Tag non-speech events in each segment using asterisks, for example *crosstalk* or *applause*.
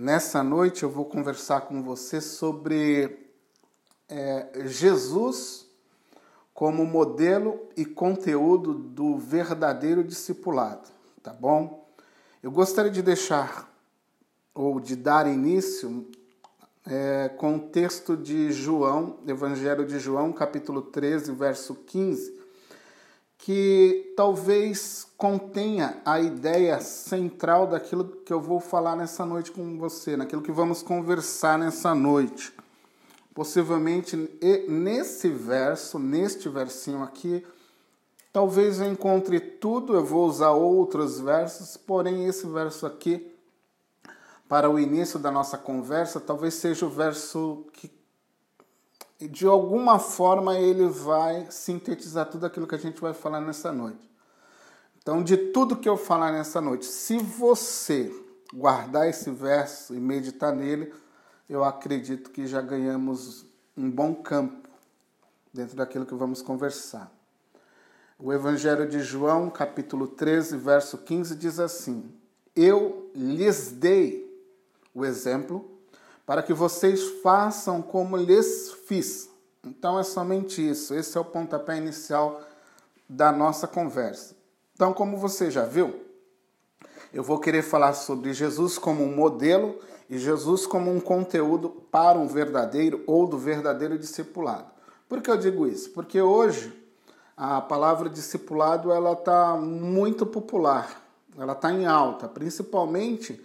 Nessa noite eu vou conversar com você sobre é, Jesus como modelo e conteúdo do verdadeiro discipulado, tá bom? Eu gostaria de deixar ou de dar início é, com o texto de João, Evangelho de João, capítulo 13, verso 15, que talvez contenha a ideia central daquilo que eu vou falar nessa noite com você, naquilo que vamos conversar nessa noite. Possivelmente nesse verso, neste versinho aqui, talvez eu encontre tudo, eu vou usar outros versos, porém esse verso aqui para o início da nossa conversa, talvez seja o verso que, de alguma forma, ele vai sintetizar tudo aquilo que a gente vai falar nessa noite. Então, de tudo que eu falar nessa noite, se você guardar esse verso e meditar nele, eu acredito que já ganhamos um bom campo dentro daquilo que vamos conversar. O Evangelho de João, capítulo 13, verso 15, diz assim: Eu lhes dei o exemplo, para que vocês façam como lhes fiz. Então é somente isso, esse é o pontapé inicial da nossa conversa. Então, como você já viu, eu vou querer falar sobre Jesus como um modelo e Jesus como um conteúdo para um verdadeiro ou do verdadeiro discipulado. Por que eu digo isso? Porque hoje a palavra discipulado ela está muito popular, ela está em alta, principalmente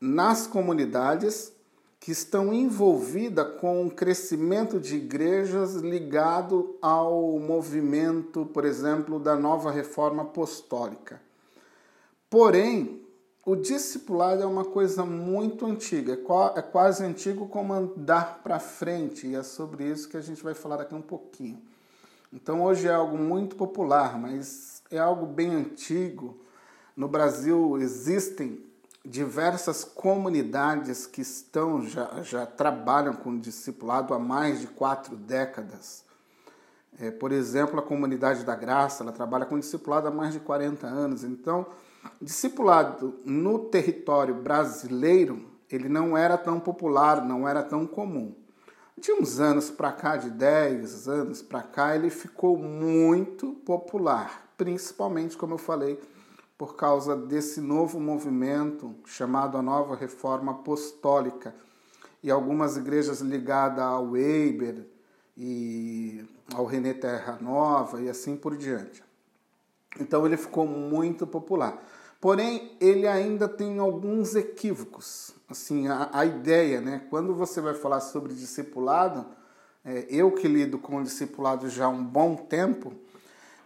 nas comunidades que estão envolvidas com o crescimento de igrejas ligado ao movimento, por exemplo, da nova reforma apostólica. Porém, o discipulado é uma coisa muito antiga, é, é quase antigo como andar para frente, e é sobre isso que a gente vai falar daqui um pouquinho. Então, hoje é algo muito popular, mas é algo bem antigo. No Brasil existem diversas comunidades que estão já, já trabalham com discipulado há mais de quatro décadas. É, por exemplo, a comunidade da Graça, ela trabalha com discipulado há mais de 40 anos. Então, discipulado no território brasileiro, ele não era tão popular, não era tão comum. De uns anos para cá, de 10 anos para cá, ele ficou muito popular, principalmente, como eu falei, por causa desse novo movimento chamado a Nova Reforma Apostólica e algumas igrejas ligadas ao Weber e ao René Terra Nova e assim por diante. Então ele ficou muito popular. Porém, ele ainda tem alguns equívocos. Assim, a, a ideia, né? Quando você vai falar sobre discipulado, é, eu que lido com o discipulado já há um bom tempo,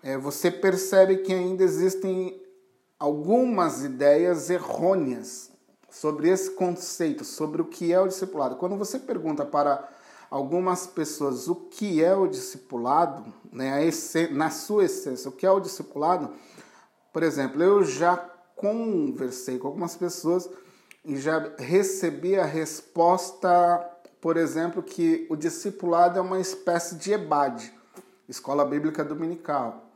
é, você percebe que ainda existem algumas ideias errôneas sobre esse conceito, sobre o que é o discipulado. Quando você pergunta para algumas pessoas o que é o discipulado, né, na sua essência, o que é o discipulado, por exemplo, eu já conversei com algumas pessoas e já recebi a resposta, por exemplo, que o discipulado é uma espécie de EBAD, Escola Bíblica Dominical.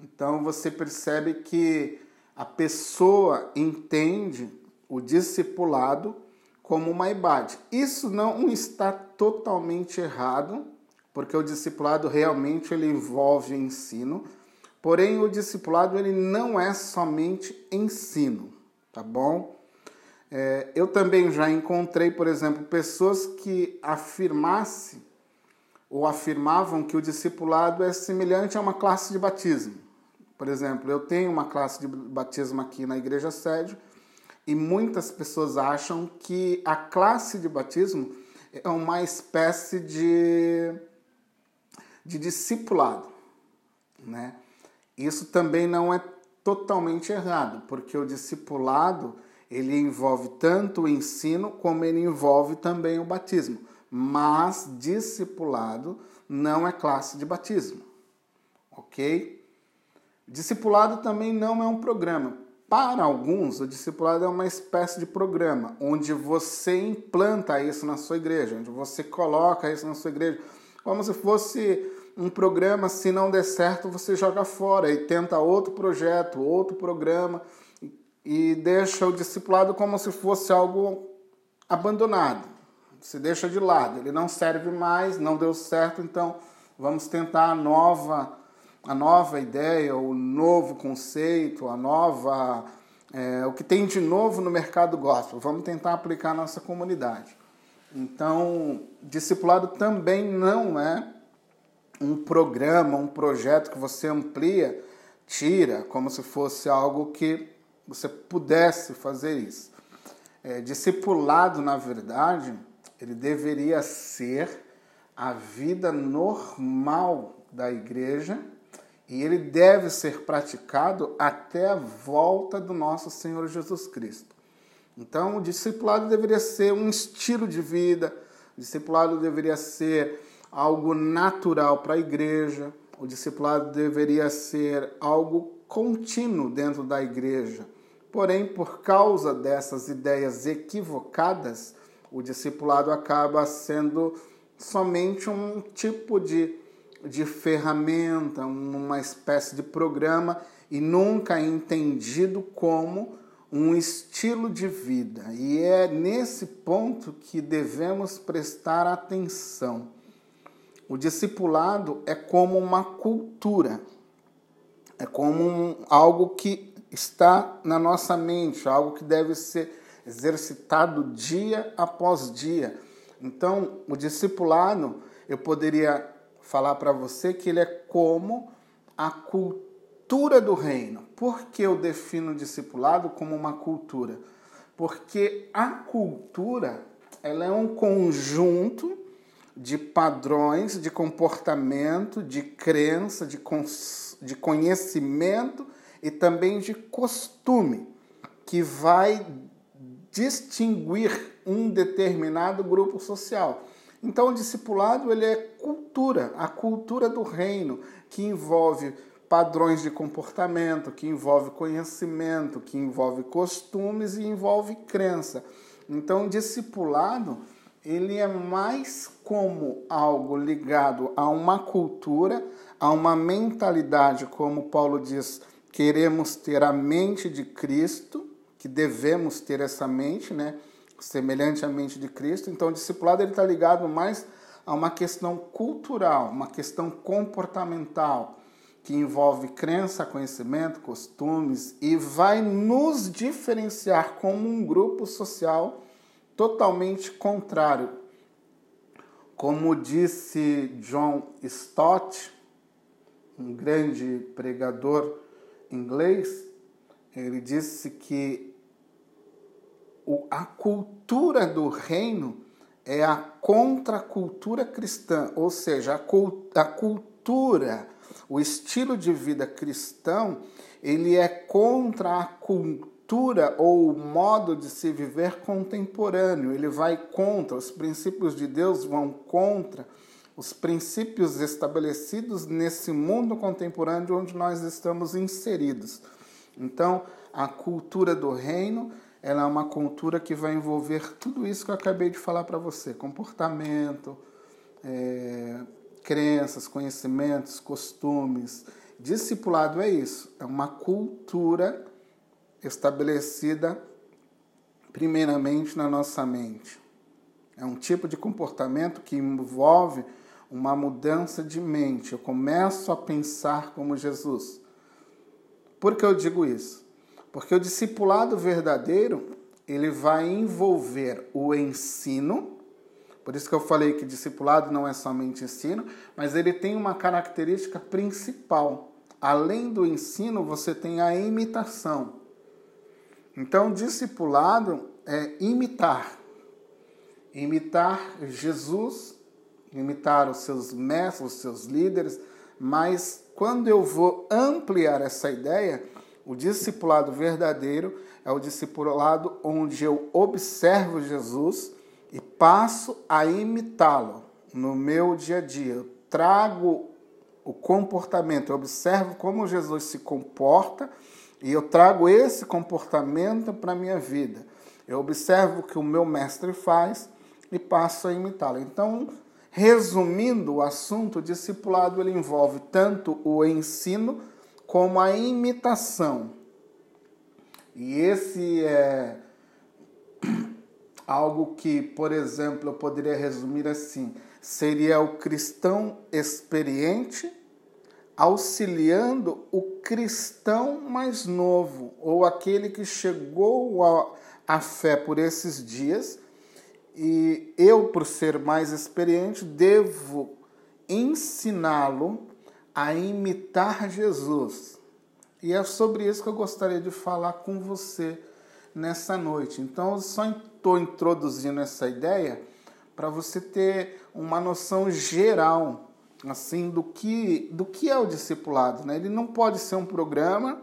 Então você percebe que a pessoa entende o discipulado como uma ibade. Isso não está totalmente errado, porque o discipulado realmente ele envolve ensino, porém o discipulado ele não é somente ensino, tá bom? É, eu também já encontrei, por exemplo, pessoas que afirmassem ou afirmavam que o discipulado é semelhante a uma classe de batismo. Por exemplo, eu tenho uma classe de batismo aqui na igreja sede e muitas pessoas acham que a classe de batismo é uma espécie de, de discipulado, né? Isso também não é totalmente errado, porque o discipulado ele envolve tanto o ensino como ele envolve também o batismo. Mas discipulado não é classe de batismo, ok? Discipulado também não é um programa. Para alguns, o discipulado é uma espécie de programa, onde você implanta isso na sua igreja, onde você coloca isso na sua igreja, como se fosse um programa, se não der certo, você joga fora e tenta outro projeto, outro programa e deixa o discipulado como se fosse algo abandonado, se deixa de lado, ele não serve mais, não deu certo, então vamos tentar a nova, a nova ideia, o novo conceito, a nova, é, o que tem de novo no mercado gospel, vamos tentar aplicar na nossa comunidade. Então, discipulado também não é um programa, um projeto que você amplia, tira, como se fosse algo que você pudesse fazer isso. É, discipulado, na verdade, ele deveria ser a vida normal da igreja e ele deve ser praticado até a volta do nosso Senhor Jesus Cristo. Então, o discipulado deveria ser um estilo de vida, o discipulado deveria ser algo natural para a igreja, o discipulado deveria ser algo contínuo dentro da igreja. Porém, por causa dessas ideias equivocadas, o discipulado acaba sendo somente um tipo de, de ferramenta, uma espécie de programa e nunca é entendido como um estilo de vida. E é nesse ponto que devemos prestar atenção. O discipulado é como uma cultura, é como um, algo que está na nossa mente, algo que deve ser exercitado dia após dia. Então, o discipulado, eu poderia falar para você que ele é como a cultura do reino. Por que eu defino o discipulado como uma cultura? Porque a cultura, ela é um conjunto de padrões de comportamento, de crença, de, de conhecimento e também de costume, que vai distinguir um determinado grupo social. Então, o discipulado ele é cultura, a cultura do reino, que envolve padrões de comportamento, que envolve conhecimento, que envolve costumes e envolve crença. Então, o discipulado ele é mais como algo ligado a uma cultura, a uma mentalidade, como Paulo diz, queremos ter a mente de Cristo, que devemos ter essa mente, né? Semelhante à mente de Cristo. Então, o discipulado está ligado mais a uma questão cultural, uma questão comportamental, que envolve crença, conhecimento, costumes e vai nos diferenciar como um grupo social totalmente contrário. Como disse John Stott, um grande pregador inglês, ele disse que a cultura do reino é a contracultura cristã, ou seja, a cultura, o estilo de vida cristão, ele é contra a cultura ou o modo de se viver contemporâneo. Ele vai contra, os princípios de Deus vão contra os princípios estabelecidos nesse mundo contemporâneo onde nós estamos inseridos. Então, a cultura do reino ela é uma cultura que vai envolver tudo isso que eu acabei de falar para você: comportamento, é, crenças, conhecimentos, costumes. Discipulado é isso, é uma cultura estabelecida primeiramente na nossa mente. É um tipo de comportamento que envolve uma mudança de mente. Eu começo a pensar como Jesus. Por que eu digo isso? Porque o discipulado verdadeiro, ele vai envolver o ensino. Por isso que eu falei que discipulado não é somente ensino, mas ele tem uma característica principal. Além do ensino, você tem a imitação. Então, discipulado é imitar. Imitar Jesus, imitar os seus mestres, os seus líderes, mas quando eu vou ampliar essa ideia, o discipulado verdadeiro é o discipulado onde eu observo Jesus e passo a imitá-lo no meu dia a dia. Eu trago o comportamento, eu observo como Jesus se comporta e eu trago esse comportamento para a minha vida. Eu observo o que o meu mestre faz e passo a imitá-lo. Então, resumindo o assunto, o discipulado ele envolve tanto o ensino como a imitação. E esse é *clears throat* algo que, por exemplo, eu poderia resumir assim: seria o cristão experiente auxiliando o cristão mais novo, ou aquele que chegou à fé por esses dias, e eu, por ser mais experiente, devo ensiná-lo a imitar Jesus. E é sobre isso que eu gostaria de falar com você nessa noite. Então, eu só estou introduzindo essa ideia para você ter uma noção geral assim do que do que é o discipulado, né? Ele não pode ser um programa,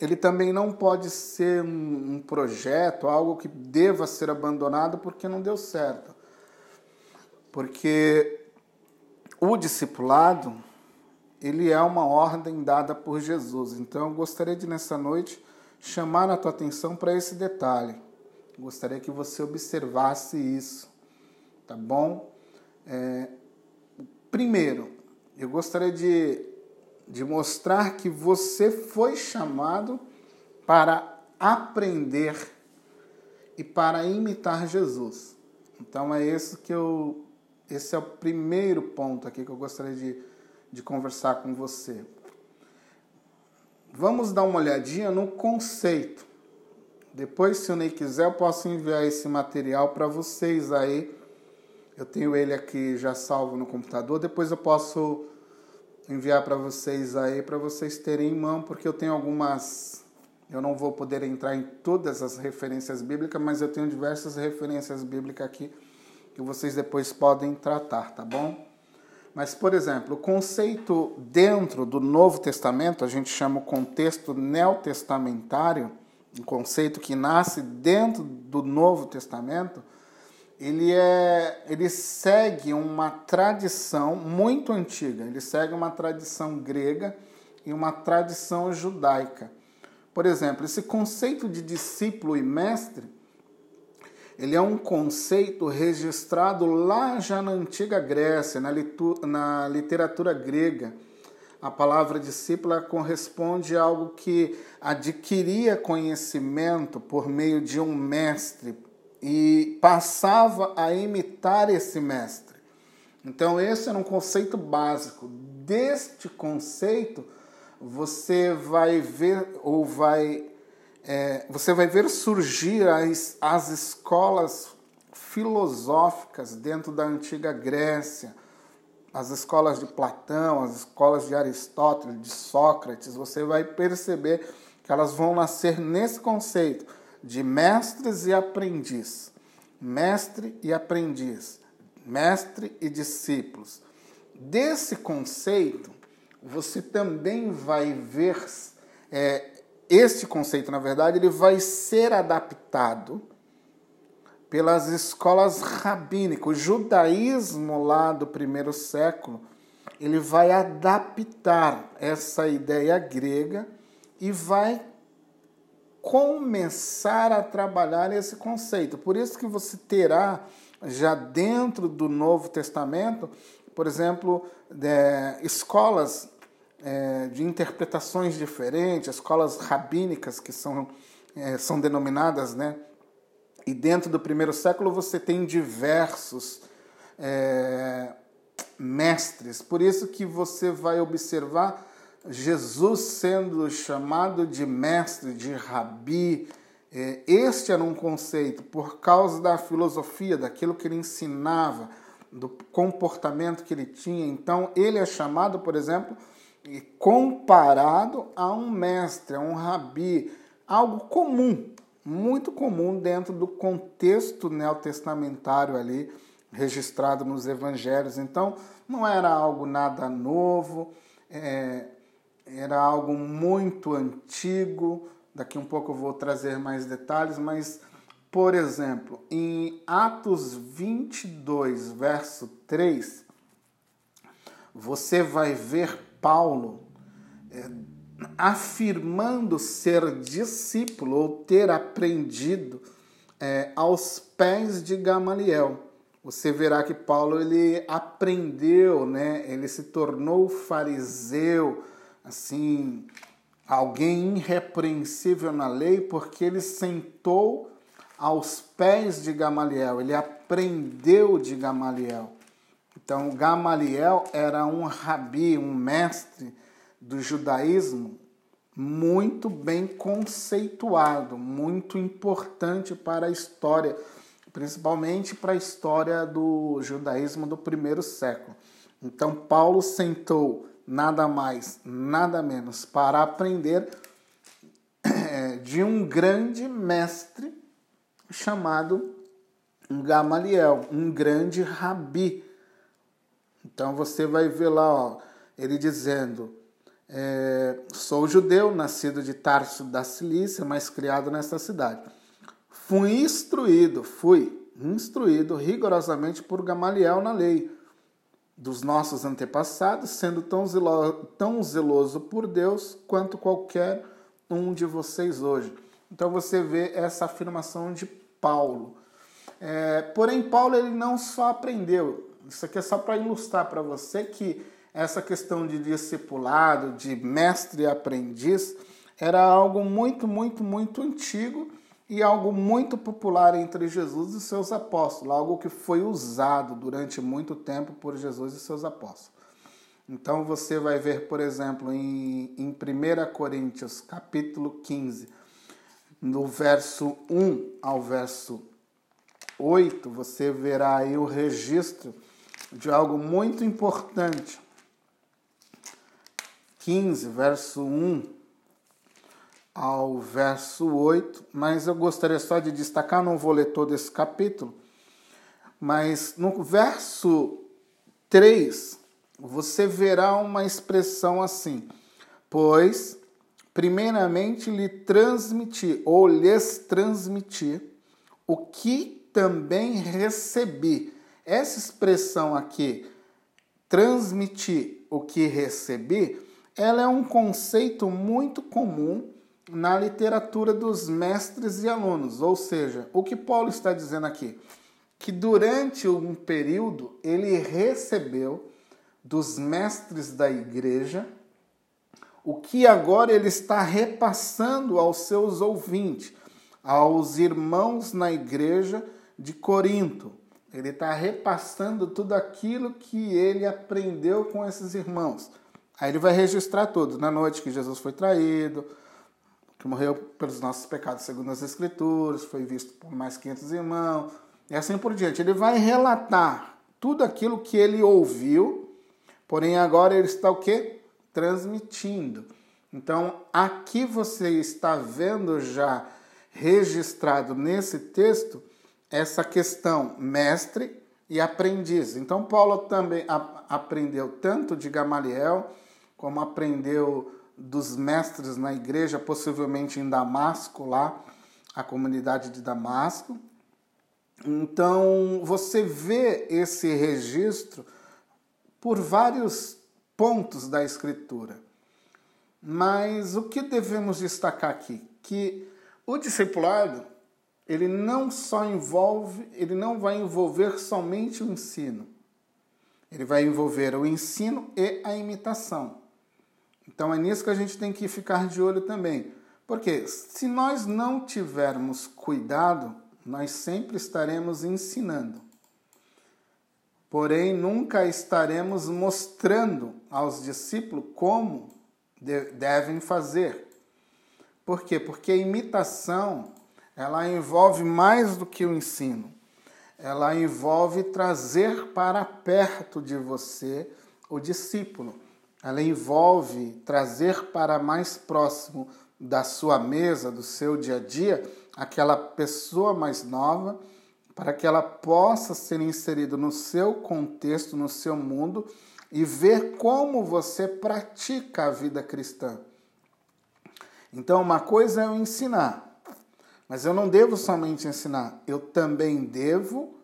ele também não pode ser um, um projeto, algo que deva ser abandonado porque não deu certo. Porque o discipulado, ele é uma ordem dada por Jesus. Então eu gostaria de nessa noite chamar a tua atenção para esse detalhe. Gostaria que você observasse isso, tá bom? É, Primeiro, eu gostaria de, de mostrar que você foi chamado para aprender e para imitar Jesus. Então é esse que eu esse é o primeiro ponto aqui que eu gostaria de, de conversar com você. Vamos dar uma olhadinha no conceito. Depois, se o Ney quiser, eu posso enviar esse material para vocês aí eu tenho ele aqui já salvo no computador. Depois eu posso enviar para vocês aí, para vocês terem em mão, porque eu tenho algumas. Eu não vou poder entrar em todas as referências bíblicas, mas eu tenho diversas referências bíblicas aqui que vocês depois podem tratar, tá bom? Mas, por exemplo, o conceito dentro do Novo Testamento, a gente chama o contexto neotestamentário, um conceito que nasce dentro do Novo Testamento ele, é, ele segue uma tradição muito antiga, ele segue uma tradição grega e uma tradição judaica. Por exemplo, esse conceito de discípulo e mestre, ele é um conceito registrado lá já na antiga Grécia, na, na literatura grega. A palavra discípula corresponde a algo que adquiria conhecimento por meio de um mestre, e passava a imitar esse mestre. Então, esse era um conceito básico. Deste conceito, você vai ver ou vai é, você vai ver surgir as, as escolas filosóficas dentro da antiga Grécia, as escolas de Platão, as escolas de Aristóteles, de Sócrates. Você vai perceber que elas vão nascer nesse conceito de mestres e aprendiz, mestre e aprendiz, mestre e discípulos. Desse conceito, você também vai ver, é, este conceito, na verdade, ele vai ser adaptado pelas escolas rabínicas. O judaísmo lá do primeiro século, ele vai adaptar essa ideia grega e vai começar a trabalhar esse conceito. Por isso que você terá já dentro do Novo Testamento, por exemplo, é, escolas é, de interpretações diferentes, escolas rabínicas que são, é, são denominadas, né? E dentro do primeiro século você tem diversos é, mestres. Por isso que você vai observar Jesus sendo chamado de mestre, de rabi, é, este era um conceito por causa da filosofia, daquilo que ele ensinava, do comportamento que ele tinha. Então, ele é chamado, por exemplo, comparado a um mestre, a um rabi, algo comum, muito comum dentro do contexto neotestamentário ali registrado nos evangelhos. Então, não era algo nada novo. É, era algo muito antigo. Daqui um pouco eu vou trazer mais detalhes, mas, por exemplo, em Atos 22, verso 3, você vai ver Paulo é, afirmando ser discípulo ou ter aprendido é, aos pés de Gamaliel. Você verá que Paulo ele aprendeu, né? ele se tornou fariseu, assim, alguém irrepreensível na lei, porque ele sentou aos pés de Gamaliel, ele aprendeu de Gamaliel. Então, Gamaliel era um rabi, um mestre do judaísmo muito bem conceituado, muito importante para a história, principalmente para a história do judaísmo do primeiro século. Então, Paulo sentou nada mais, nada menos para aprender eh, de um grande mestre chamado Gamaliel, um grande rabi. Então você vai ver lá, ó, ele dizendo: é, Sou judeu, nascido de Tarso da Cilícia, mas criado nesta cidade. Fui instruído, fui instruído rigorosamente por Gamaliel na lei dos nossos antepassados, sendo tão, zelo, tão zeloso por Deus quanto qualquer um de vocês hoje. Então você vê essa afirmação de Paulo. É, porém, Paulo ele não só aprendeu, isso aqui é só para ilustrar para você que essa questão de discipulado, de mestre e aprendiz, era algo muito, muito, muito antigo e algo muito popular entre Jesus e seus apóstolos, algo que foi usado durante muito tempo por Jesus e seus apóstolos. Então você vai ver, por exemplo, em, em 1 Coríntios capítulo 15, no verso 1 ao verso 8, você verá aí o registro de algo muito importante. 15, verso 1 ao verso 8, mas eu gostaria só de destacar, não vou ler todo esse capítulo, mas no verso 3, você verá uma expressão assim: Pois, primeiramente lhe transmiti, ou lhes transmiti, o que também recebi. Essa expressão aqui, transmitir o que recebi, ela é um conceito muito comum na literatura dos mestres e alunos. Ou seja, o que Paulo está dizendo aqui? Que durante um período ele recebeu dos mestres da igreja o que agora ele está repassando aos seus ouvintes, aos irmãos na igreja de Corinto. Ele está repassando tudo aquilo que ele aprendeu com esses irmãos. Aí ele vai registrar tudo. Na noite que Jesus foi traído, que morreu pelos nossos pecados segundo as Escrituras, foi visto por mais 500 irmãos, e assim por diante. Ele vai relatar tudo aquilo que ele ouviu, porém agora ele está o quê? Transmitindo. Então, aqui você está vendo já registrado nesse texto essa questão mestre e aprendiz. Então, Paulo também aprendeu tanto de Gamaliel, como aprendeu dos mestres na igreja, possivelmente em Damasco, lá, a comunidade de Damasco. Então, você vê esse registro por vários pontos da Escritura. Mas o que devemos destacar aqui? Que o discipulado, ele não só envolve, ele não vai envolver somente o ensino. Ele vai envolver o ensino e a imitação. Então é nisso que a gente tem que ficar de olho também. Porque se nós não tivermos cuidado, nós sempre estaremos ensinando. Porém, nunca estaremos mostrando aos discípulos como devem fazer. Por quê? Porque a imitação, ela envolve mais do que o ensino. Ela envolve trazer para perto de você o discípulo ela envolve trazer para mais próximo da sua mesa, do seu dia a dia, aquela pessoa mais nova, para que ela possa ser inserida no seu contexto, no seu mundo e ver como você pratica a vida cristã. Então, uma coisa é eu ensinar, mas eu não devo somente ensinar, eu também devo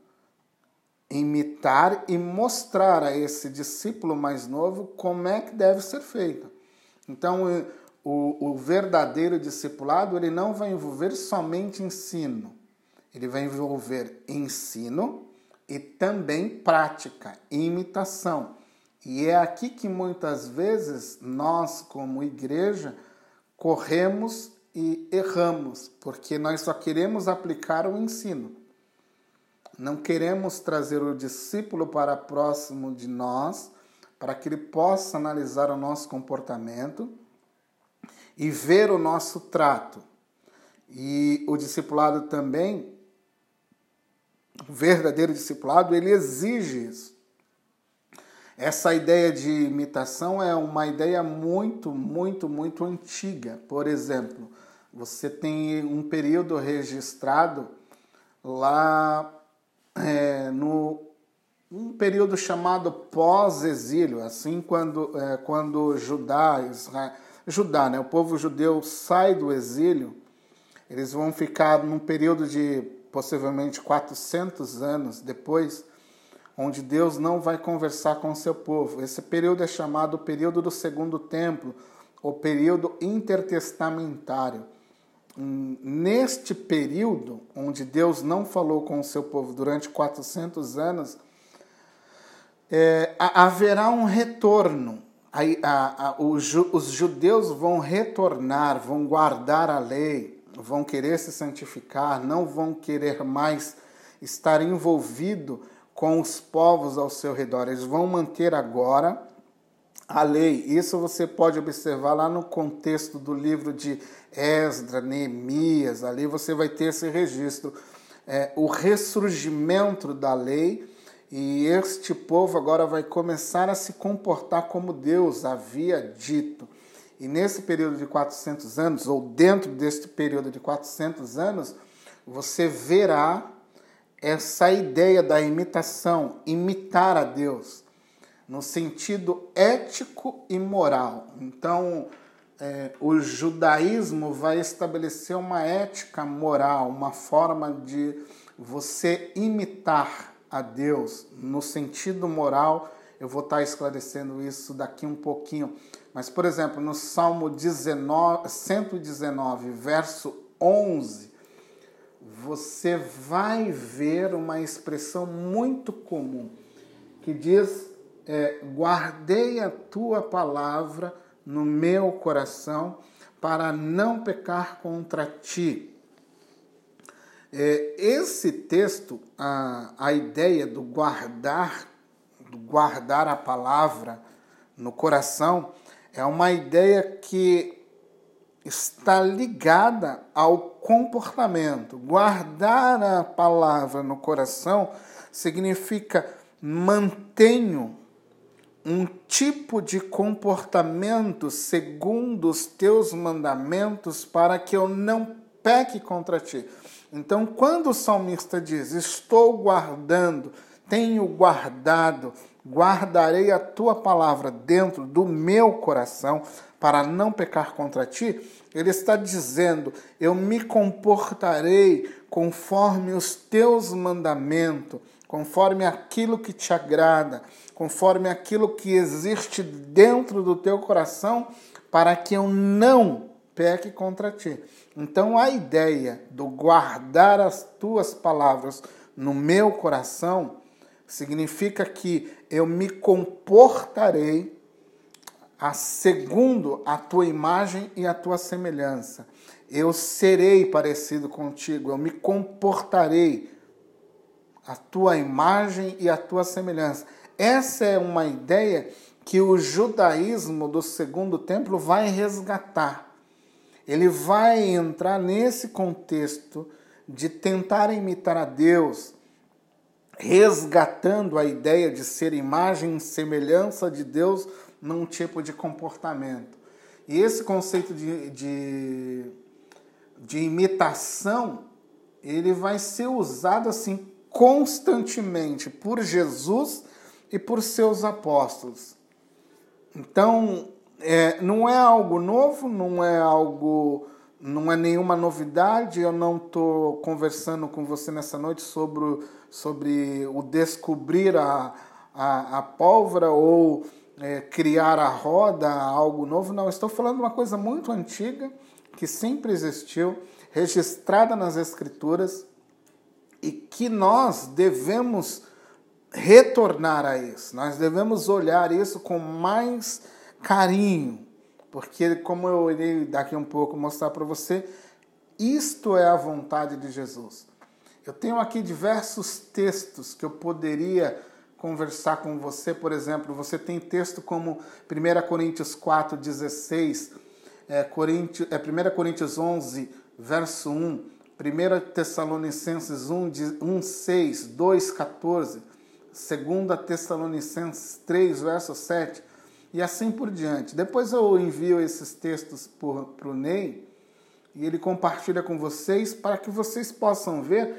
imitar e mostrar a esse discípulo mais novo como é que deve ser feito. Então, o, o verdadeiro discipulado ele não vai envolver somente ensino, ele vai envolver ensino e também prática, imitação. E é aqui que muitas vezes nós, como igreja, corremos e erramos, porque nós só queremos aplicar o ensino. Não queremos trazer o discípulo para próximo de nós, para que ele possa analisar o nosso comportamento e ver o nosso trato. E o discipulado também, o verdadeiro discipulado, ele exige isso. Essa ideia de imitação é uma ideia muito, muito, muito antiga. Por exemplo, você tem um período registrado lá é, no um período chamado pós-exílio, assim quando, é, quando Judá, Israel, Judá, né, o povo judeu sai do exílio, eles vão ficar num período de possivelmente 400 anos depois, onde Deus não vai conversar com o seu povo. Esse período é chamado período do segundo templo, ou período intertestamentário. Hum, neste período, onde Deus não falou com o seu povo durante 400 anos, é, haverá um retorno. A, a, a, os, judeus vão retornar, vão guardar a lei, vão querer se santificar, não vão querer mais estar envolvido com os povos ao seu redor. Eles vão manter agora a lei. Isso você pode observar lá no contexto do livro de Esdra, Neemias. Ali você vai ter esse registro. É, o ressurgimento da lei e este povo agora vai começar a se comportar como Deus havia dito. E nesse período de 400 anos, ou dentro deste período de 400 anos, você verá essa ideia da imitação, imitar a Deus, no sentido ético e moral. Então, é, o judaísmo vai estabelecer uma ética moral, uma forma de você imitar a Deus no sentido moral. Eu vou estar esclarecendo isso daqui um pouquinho. Mas, por exemplo, no Salmo 19, 119, verso 11, você vai ver uma expressão muito comum que diz: é, Guardei a tua palavra no meu coração para não pecar contra ti. É, esse texto, a, a ideia do guardar, do guardar a palavra no coração, é uma ideia que está ligada ao comportamento. Guardar a palavra no coração significa mantenho um tipo de comportamento segundo os teus mandamentos para que eu não peque contra ti. Então, quando o salmista diz: Estou guardando, tenho guardado, guardarei a tua palavra dentro do meu coração, para não pecar contra ti, ele está dizendo: Eu me comportarei conforme os teus mandamentos, conforme aquilo que te agrada, conforme aquilo que existe dentro do teu coração, para que eu não peque contra ti. Então a ideia do guardar as tuas palavras no meu coração significa que eu me comportarei a segundo a tua imagem e a tua semelhança. Eu serei parecido contigo, eu me comportarei a tua imagem e a tua semelhança. Essa é uma ideia que o judaísmo do segundo templo vai resgatar. Ele vai entrar nesse contexto de tentar imitar a Deus, resgatando a ideia de ser imagem e semelhança de Deus num tipo de comportamento. E esse conceito de, de, de imitação, ele vai ser usado assim constantemente por Jesus e por seus apóstolos. Então, é, não é algo novo, não é algo, não é nenhuma novidade. Eu não estou conversando com você nessa noite sobre, sobre o descobrir a, a, a pólvora ou é, criar a roda, algo novo. Não, estou falando de uma coisa muito antiga, que sempre existiu, registrada nas Escrituras e que nós devemos retornar a isso. Nós devemos olhar isso com mais carinho, porque, como eu irei daqui um pouco mostrar para você, isto é a vontade de Jesus. Eu tenho aqui diversos textos que eu poderia conversar com você, por exemplo, você tem texto como 1 Coríntios 4, 16, é, Coríntios, é, 1 Coríntios 11, verso 1, 1 Tessalonicenses 1, 1 6, 2, 14, 2 Tessalonicenses 3, verso 7, e assim por diante. Depois eu envio esses textos para o Ney e ele compartilha com vocês para que vocês possam ver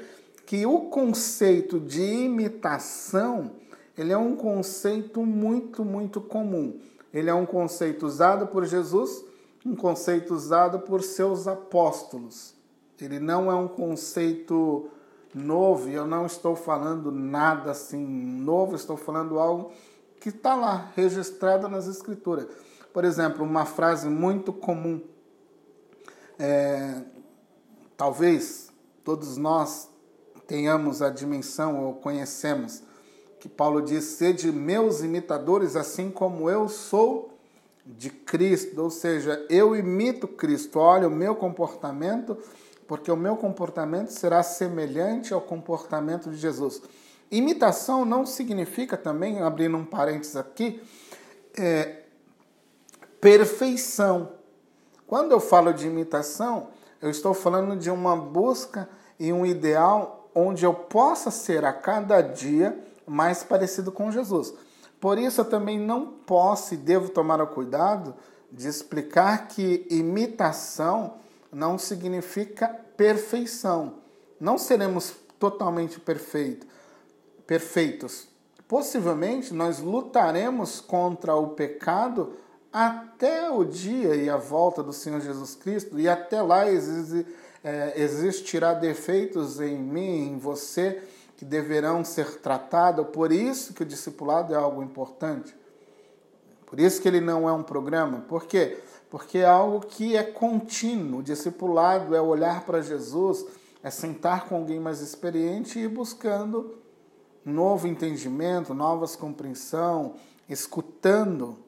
que o conceito de imitação ele é um conceito muito, muito comum. Ele é um conceito usado por Jesus, um conceito usado por seus apóstolos. Ele não é um conceito novo, e eu não estou falando nada assim novo, estou falando algo que está lá, registrado nas Escrituras. Por exemplo, uma frase muito comum, é, talvez todos nós tenhamos a dimensão ou conhecemos que Paulo diz: sede meus imitadores, assim como eu sou de Cristo. Ou seja, eu imito Cristo. Olha o meu comportamento, porque o meu comportamento será semelhante ao comportamento de Jesus. Imitação não significa também, abrindo um parênteses aqui, é, perfeição. Quando eu falo de imitação, eu estou falando de uma busca e um ideal onde eu possa ser a cada dia mais parecido com Jesus. Por isso eu também não posso e devo tomar o cuidado de explicar que imitação não significa perfeição. Não seremos totalmente perfeito, perfeitos. Possivelmente nós lutaremos contra o pecado até o dia e a volta do Senhor Jesus Cristo, e até lá é, existirá defeitos em mim, em você, que deverão ser tratados. Por isso que o discipulado é algo importante. Por isso que ele não é um programa. Por quê? Porque é algo que é contínuo. O discipulado é olhar para Jesus, é sentar com alguém mais experiente e ir buscando novo entendimento, novas compreensão, escutando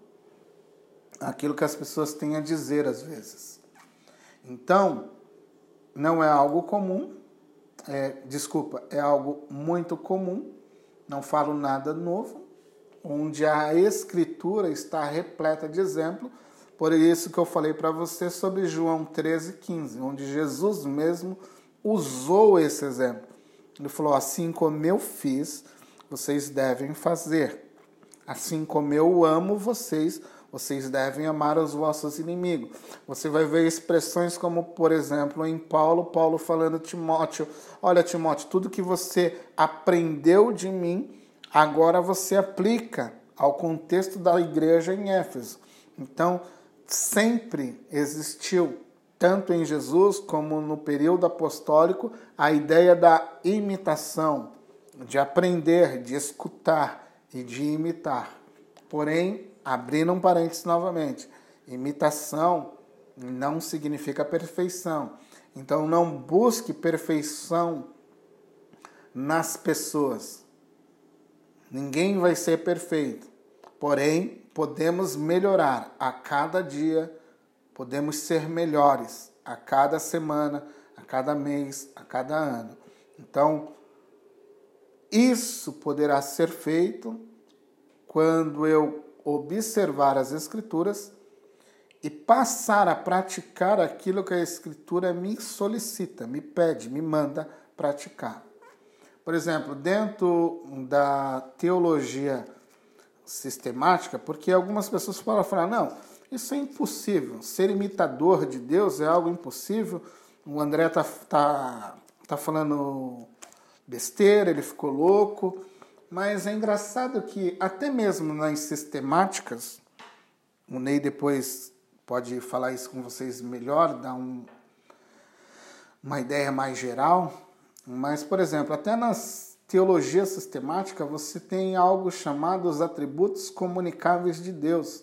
aquilo que as pessoas têm a dizer às vezes. Então, não é algo comum, é, desculpa, é algo muito comum, não falo nada novo, onde a Escritura está repleta de exemplo, por isso que eu falei para você sobre João 13, 15, onde Jesus mesmo usou esse exemplo. Ele falou: Assim como eu fiz, vocês devem fazer. Assim como eu amo vocês, vocês devem amar os vossos inimigos. Você vai ver expressões como, por exemplo, em Paulo, Paulo falando a Timóteo: Olha, Timóteo, tudo que você aprendeu de mim, agora você aplica ao contexto da igreja em Éfeso. Então, sempre existiu, tanto em Jesus como no período apostólico, a ideia da imitação, de aprender, de escutar e de imitar. Porém, abrindo um parênteses novamente, imitação não significa perfeição. Então não busque perfeição nas pessoas. Ninguém vai ser perfeito. Porém, podemos melhorar a cada dia, podemos ser melhores a cada semana, a cada mês, a cada ano. Então, isso poderá ser feito quando eu observar as Escrituras e passar a praticar aquilo que a Escritura me solicita, me pede, me manda praticar. Por exemplo, dentro da teologia sistemática, porque algumas pessoas falam, falar, não, isso é impossível, ser imitador de Deus é algo impossível. O André tá, tá, tá falando besteira, ele ficou louco. Mas é engraçado que até mesmo nas sistemáticas, o Ney depois pode falar isso com vocês melhor, dar um, uma ideia mais geral. Mas, por exemplo, até nas teologia sistemática você tem algo chamado os atributos comunicáveis de Deus.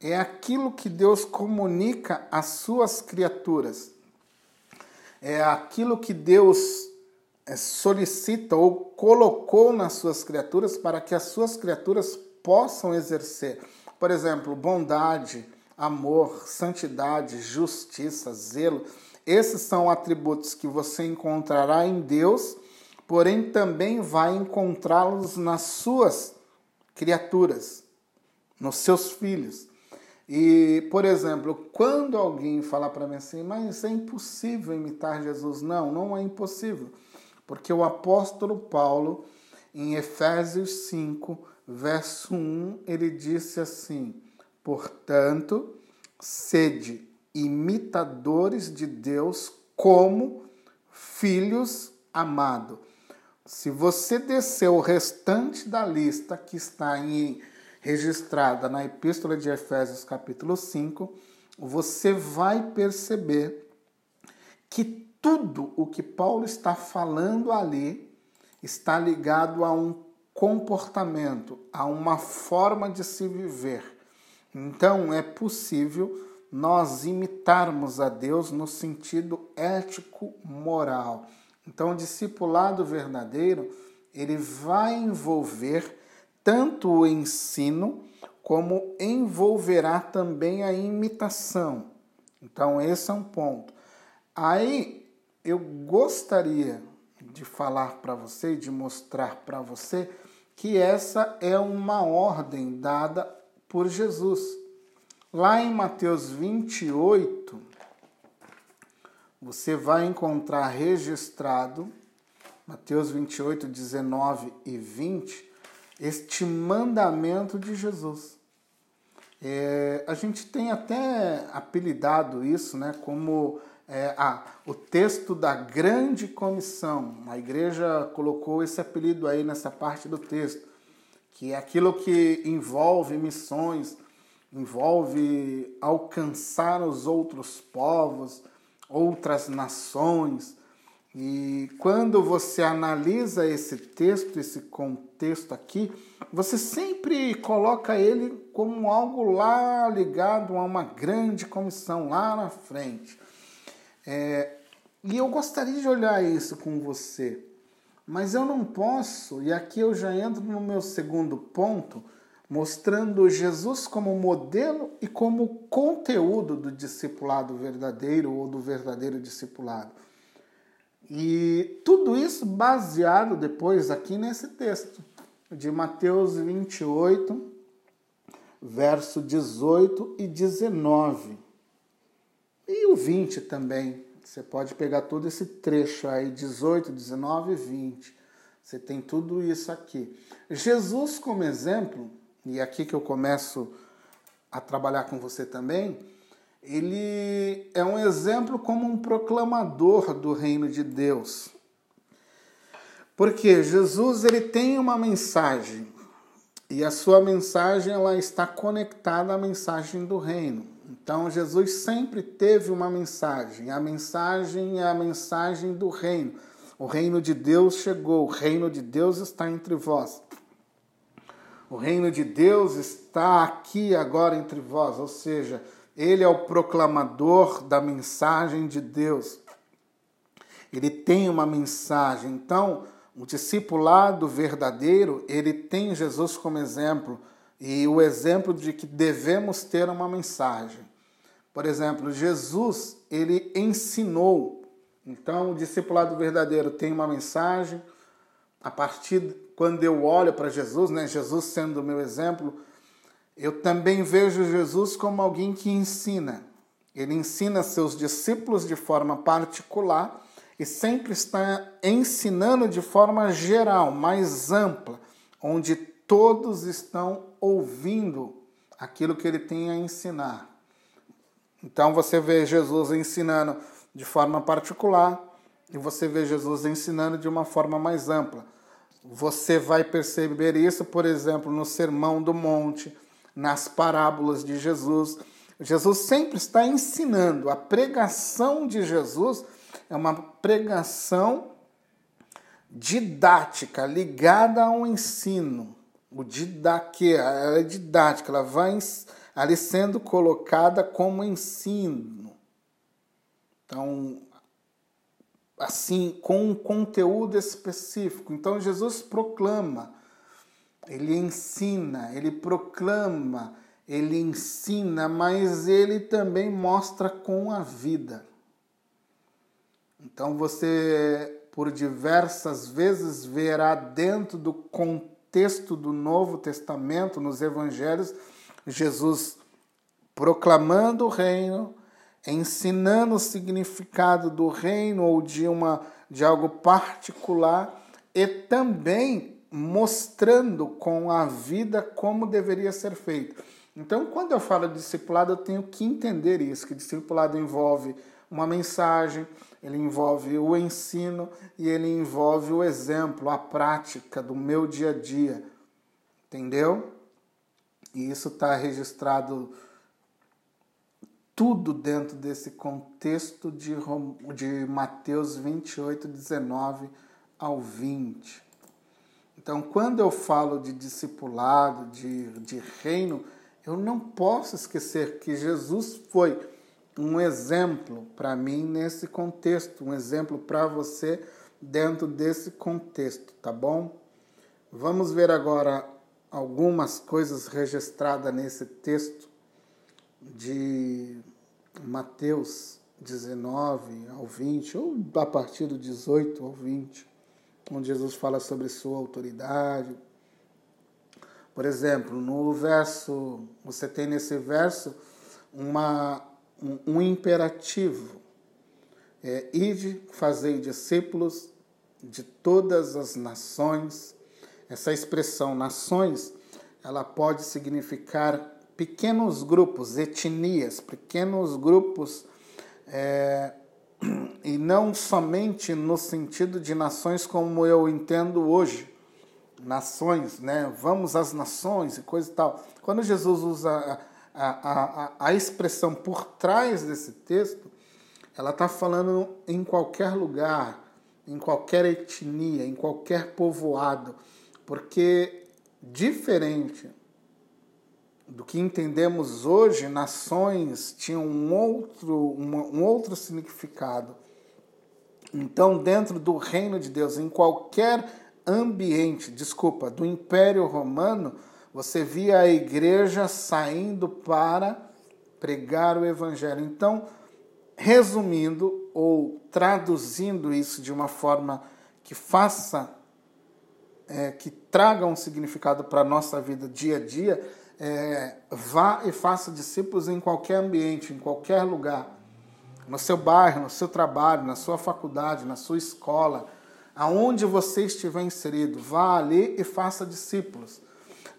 É aquilo que Deus comunica às suas criaturas. É aquilo que Deus solicita ou colocou nas suas criaturas para que as suas criaturas possam exercer. Por exemplo, bondade, amor, santidade, justiça, zelo. Esses são atributos que você encontrará em Deus, porém também vai encontrá-los nas suas criaturas, nos seus filhos. E, por exemplo, quando alguém falar para mim assim, mas é impossível imitar Jesus, não, não é impossível, porque o apóstolo Paulo, em Efésios 5, verso 1, ele disse assim: Portanto, sede imitadores de Deus como filhos amados. Se você descer o restante da lista que está em registrada na Epístola de Efésios, capítulo 5, você vai perceber que tudo o que Paulo está falando ali está ligado a um comportamento, a uma forma de se viver. Então é possível nós imitarmos a Deus no sentido ético-moral. Então, o discipulado verdadeiro, ele vai envolver tanto o ensino como envolverá também a imitação. Então, esse é um ponto. Aí, eu gostaria de falar para você, de mostrar para você que essa é uma ordem dada por Jesus. Lá em Mateus 28, você vai encontrar registrado, Mateus 28, 19 e 20, este mandamento de Jesus. É, a gente tem até apelidado isso né, como é, ah, o texto da grande comissão. A igreja colocou esse apelido aí nessa parte do texto, que é aquilo que envolve missões, envolve alcançar os outros povos, outras nações, e quando você analisa esse texto, esse contexto aqui, você sempre coloca ele como algo lá ligado a uma grande comissão lá na frente. É, e eu gostaria de olhar isso com você, mas eu não posso, e aqui eu já entro no meu segundo ponto, mostrando Jesus como modelo e como conteúdo do discipulado verdadeiro ou do verdadeiro discipulado. E tudo isso baseado depois aqui nesse texto de Mateus 28, verso 18 e 19. E o 20 também. Você pode pegar todo esse trecho aí, 18, 19 e 20. Você tem tudo isso aqui. Jesus, como exemplo, e aqui que eu começo a trabalhar com você também, ele é um exemplo como um proclamador do reino de Deus. Porque Jesus ele tem uma mensagem e a sua mensagem ela está conectada à mensagem do reino. Então Jesus sempre teve uma mensagem. A mensagem é a mensagem do reino. O reino de Deus chegou, o reino de Deus está entre vós. O reino de Deus está aqui agora entre vós, ou seja, ele é o proclamador da mensagem de Deus. Ele tem uma mensagem. Então, o discipulado verdadeiro, ele tem Jesus como exemplo e o exemplo de que devemos ter uma mensagem. Por exemplo, Jesus, ele ensinou. Então, o discipulado verdadeiro tem uma mensagem. A partir quando eu olho para Jesus, né, Jesus sendo o meu exemplo, eu também vejo Jesus como alguém que ensina. Ele ensina seus discípulos de forma particular e sempre está ensinando de forma geral, mais ampla, onde todos estão ouvindo aquilo que ele tem a ensinar. Então você vê Jesus ensinando de forma particular e você vê Jesus ensinando de uma forma mais ampla. Você vai perceber isso, por exemplo, no Sermão do Monte, nas parábolas de Jesus. Jesus sempre está ensinando. A pregação de Jesus é uma pregação didática, ligada ao ensino. O didaque, ela é didática, ela vai ali sendo colocada como ensino. Então, assim, com um conteúdo específico. Então, Jesus proclama ele ensina, ele proclama, ele ensina, mas ele também mostra com a vida. Então você, por diversas vezes, verá dentro do contexto do Novo Testamento, nos Evangelhos, Jesus proclamando o reino, ensinando o significado do reino ou de uma de algo particular e também mostrando com a vida como deveria ser feito. Então, quando eu falo discipulado, eu tenho que entender isso, que discipulado envolve uma mensagem, ele envolve o ensino e ele envolve o exemplo, a prática do meu dia a dia. Entendeu? E isso está registrado tudo dentro desse contexto de, de Mateus 28, 19 ao 20. Então, quando eu falo de discipulado, de, de reino, eu não posso esquecer que Jesus foi um exemplo para mim nesse contexto, um exemplo para você dentro desse contexto, tá bom? Vamos ver agora algumas coisas registradas nesse texto de Mateus 19 ao 20, ou a partir do 18 ao 20, onde Jesus fala sobre sua autoridade, por exemplo, no verso, você tem nesse verso uma, um, imperativo. É, Ide, fazei discípulos de todas as nações. Essa expressão nações, ela pode significar pequenos grupos, etnias, pequenos grupos, é, e não somente no sentido de nações como eu entendo hoje, nações, né? Vamos às nações e coisa e tal. Quando Jesus usa a, a, a, expressão por trás desse texto, ela está falando em qualquer lugar, em qualquer etnia, em qualquer povoado, porque diferente do que entendemos hoje, nações tinham um outro, um outro significado. Então, dentro do reino de Deus, em qualquer ambiente, desculpa, do Império Romano, você via a igreja saindo para pregar o evangelho. Então, resumindo ou traduzindo isso de uma forma que faça, é, que traga um significado para a nossa vida dia a dia, é, vá e faça discípulos em qualquer ambiente, em qualquer lugar. No seu bairro, no seu trabalho, na sua faculdade, na sua escola, aonde você estiver inserido, vá ali e faça discípulos.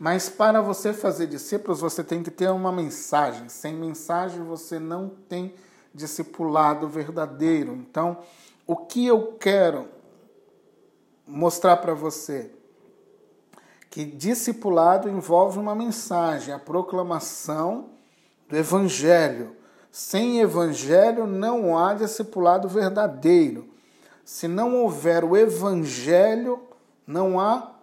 Mas para você fazer discípulos, você tem que ter uma mensagem. Sem mensagem, você não tem discipulado verdadeiro. Então, o que eu quero mostrar para você? Que discipulado envolve uma mensagem, a proclamação do Evangelho. Sem Evangelho não há discipulado verdadeiro. Se não houver o evangelho, não há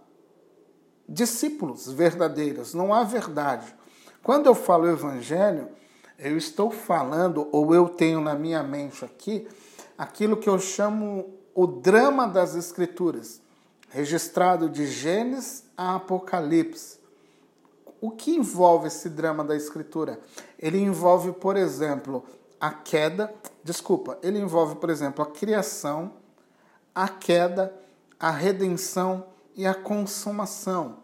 discípulos verdadeiros, não há verdade. Quando eu falo evangelho, eu estou falando, ou eu tenho na minha mente aqui, aquilo que eu chamo o drama das Escrituras, registrado de Gênesis a Apocalipse. O que envolve esse drama da Escritura? Ele envolve, por exemplo, a queda, desculpa, ele envolve, por exemplo, a criação, a queda, a redenção e a consumação.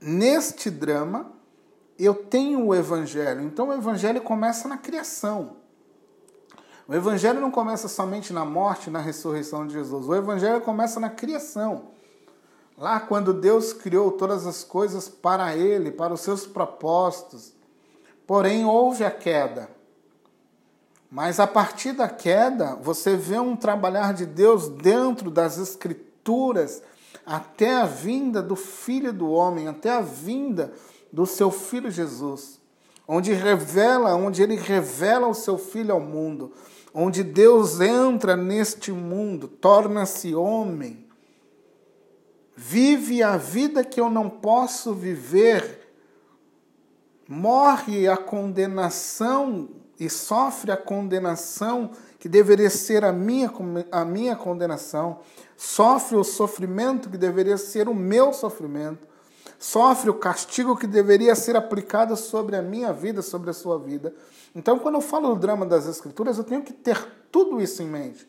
Neste drama, eu tenho o Evangelho. Então, o Evangelho começa na criação. O Evangelho não começa somente na morte, na ressurreição de Jesus. O Evangelho começa na criação. Lá, quando Deus criou todas as coisas para Ele, para os seus propósitos. Porém, houve a queda. Mas a partir da queda, você vê um trabalhar de Deus dentro das Escrituras até a vinda do Filho do Homem, até a vinda do seu Filho Jesus, onde revela, onde ele revela o seu Filho ao mundo, onde Deus entra neste mundo, torna-se homem, vive a vida que eu não posso viver, morre a condenação e sofre a condenação que deveria ser a minha, a minha condenação, sofre o sofrimento que deveria ser o meu sofrimento, sofre o castigo que deveria ser aplicado sobre a minha vida, sobre a sua vida. Então, quando eu falo do drama das Escrituras, eu tenho que ter tudo isso em mente.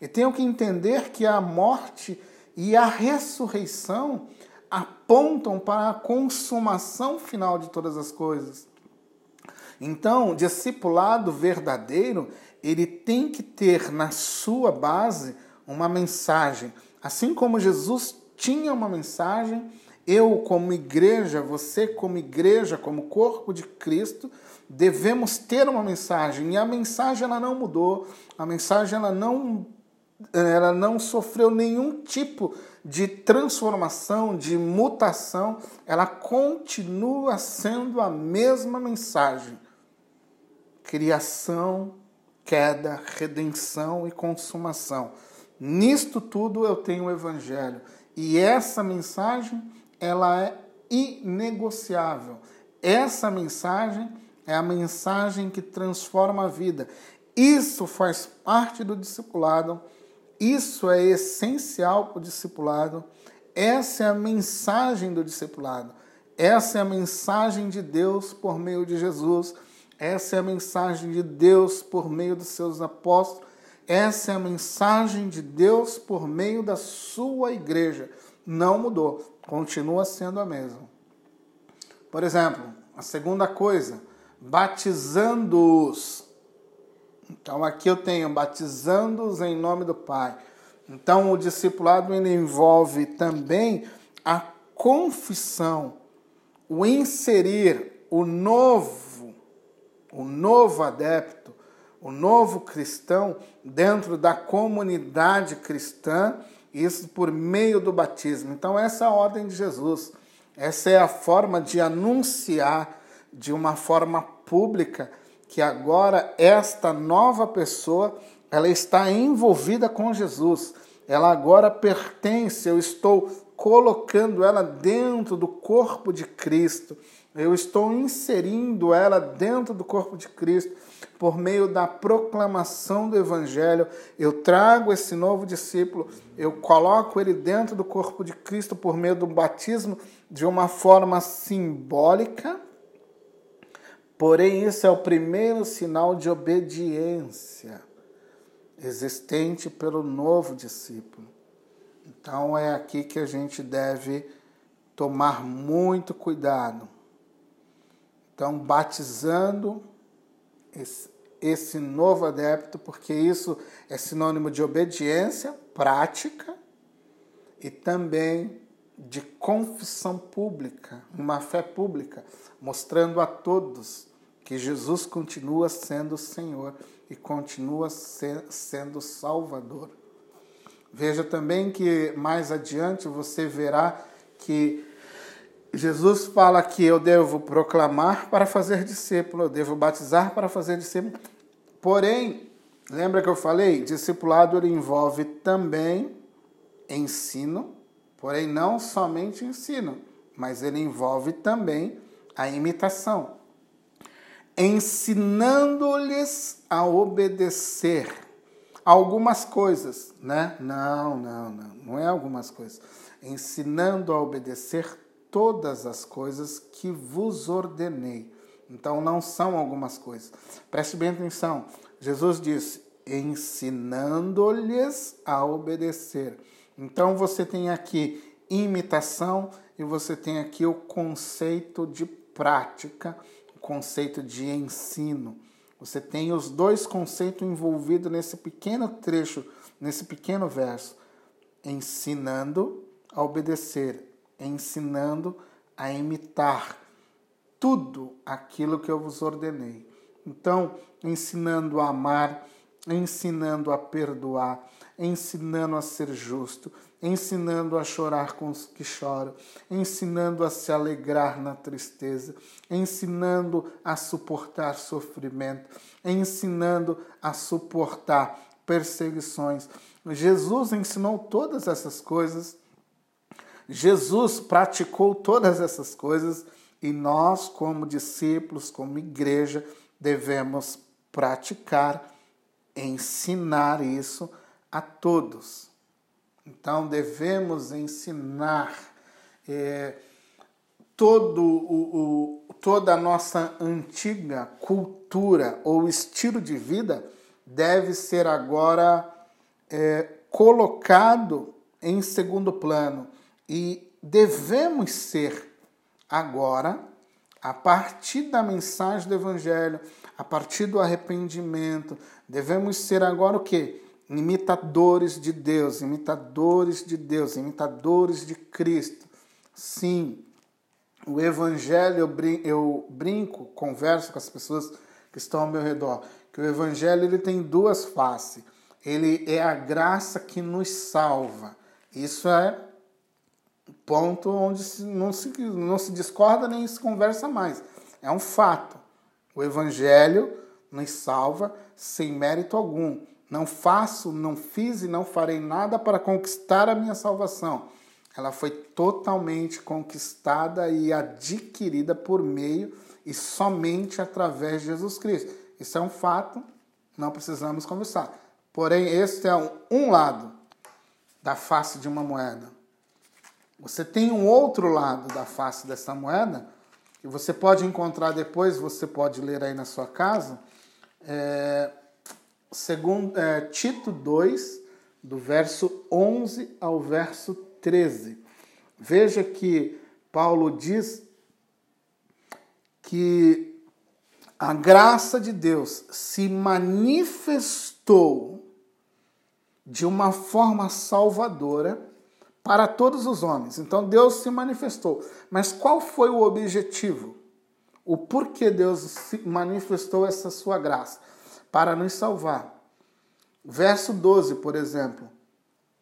E tenho que entender que a morte e a ressurreição apontam para a consumação final de todas as coisas. Então, discipulado verdadeiro, ele tem que ter na sua base uma mensagem. Assim como Jesus tinha uma mensagem, eu, como igreja, você, como igreja, como corpo de Cristo, devemos ter uma mensagem. E a mensagem ela não mudou, a mensagem ela não, ela não sofreu nenhum tipo de transformação, de mutação, ela continua sendo a mesma mensagem. Criação, queda, redenção e consumação. Nisto tudo eu tenho o evangelho. E essa mensagem, ela é inegociável. Essa mensagem é a mensagem que transforma a vida. Isso faz parte do discipulado isso é essencial para o discipulado. Essa é a mensagem do discipulado. Essa é a mensagem de Deus por meio de Jesus. Essa é a mensagem de Deus por meio dos seus apóstolos. Essa é a mensagem de Deus por meio da sua igreja. Não mudou, continua sendo a mesma. Por exemplo, a segunda coisa, batizando-os então aqui eu tenho batizando-os em nome do Pai. Então o discipulado ele envolve também a confissão, o inserir o novo, o novo adepto, o novo cristão dentro da comunidade cristã, isso por meio do batismo. Então essa é a ordem de Jesus. Essa é a forma de anunciar de uma forma pública que agora esta nova pessoa ela está envolvida com Jesus. Ela agora pertence, eu estou colocando ela dentro do corpo de Cristo. Eu estou inserindo ela dentro do corpo de Cristo por meio da proclamação do Evangelho. Eu trago esse novo discípulo, eu coloco ele dentro do corpo de Cristo por meio do batismo de uma forma simbólica Porém, isso é o primeiro sinal de obediência existente pelo novo discípulo. Então, é aqui que a gente deve tomar muito cuidado. Então, batizando esse, novo adepto, porque isso é sinônimo de obediência prática e também de confissão pública, uma fé pública, mostrando a todos que Jesus continua sendo Senhor e continua sendo Salvador. Veja também que mais adiante você verá que Jesus fala que eu devo proclamar para fazer discípulo, eu devo batizar para fazer discípulo. Porém, lembra que eu falei? Discipulado envolve também ensino, porém não somente ensino, mas ele envolve também a imitação ensinando-lhes a obedecer algumas coisas, né? Não, não, não, não é algumas coisas. Ensinando a obedecer todas as coisas que vos ordenei. Então não são algumas coisas. Preste bem atenção. Jesus disse: ensinando-lhes a obedecer. Então você tem aqui imitação e você tem aqui o conceito de prática conceito de ensino. Você tem os dois conceitos envolvidos nesse pequeno trecho, nesse pequeno verso. Ensinando a obedecer, ensinando a imitar tudo aquilo que eu vos ordenei. Então, ensinando a amar, ensinando a perdoar, ensinando a ser justo, ensinando a chorar com os que choram, ensinando a se alegrar na tristeza, ensinando a suportar sofrimento, ensinando a suportar perseguições. Jesus ensinou todas essas coisas. Jesus praticou todas essas coisas e nós, como discípulos, como igreja, devemos praticar, ensinar isso a todos. Então devemos ensinar é, todo o, o, toda a nossa antiga cultura ou estilo de vida deve ser agora é, colocado em segundo plano e devemos ser agora, a partir da mensagem do Evangelho, a partir do arrependimento, devemos ser agora o que? Imitadores de Deus, imitadores de Deus, imitadores de Cristo. Sim, o Evangelho, eu brinco, converso com as pessoas que estão ao meu redor, que o Evangelho ele tem duas faces. Ele é a graça que nos salva. Isso é ponto onde não se, não se discorda nem se conversa mais. É um fato. O Evangelho nos salva sem mérito algum. Não faço, não fiz e não farei nada para conquistar a minha salvação ela foi totalmente conquistada e adquirida por meio e somente através de Jesus Cristo. Isso é um fato, não precisamos conversar. Porém, este é um, um lado da face de uma moeda. Você tem um outro lado da face dessa moeda, que você pode encontrar depois, você pode ler aí na sua casa, é, segundo, é, Tito 2, do verso 11 ao verso 13. Veja que Paulo diz que a graça de Deus se manifestou de uma forma salvadora para todos os homens. Então Deus se manifestou. Mas qual foi o objetivo? O porquê Deus manifestou essa sua graça? Para nos salvar. Verso 12, por exemplo.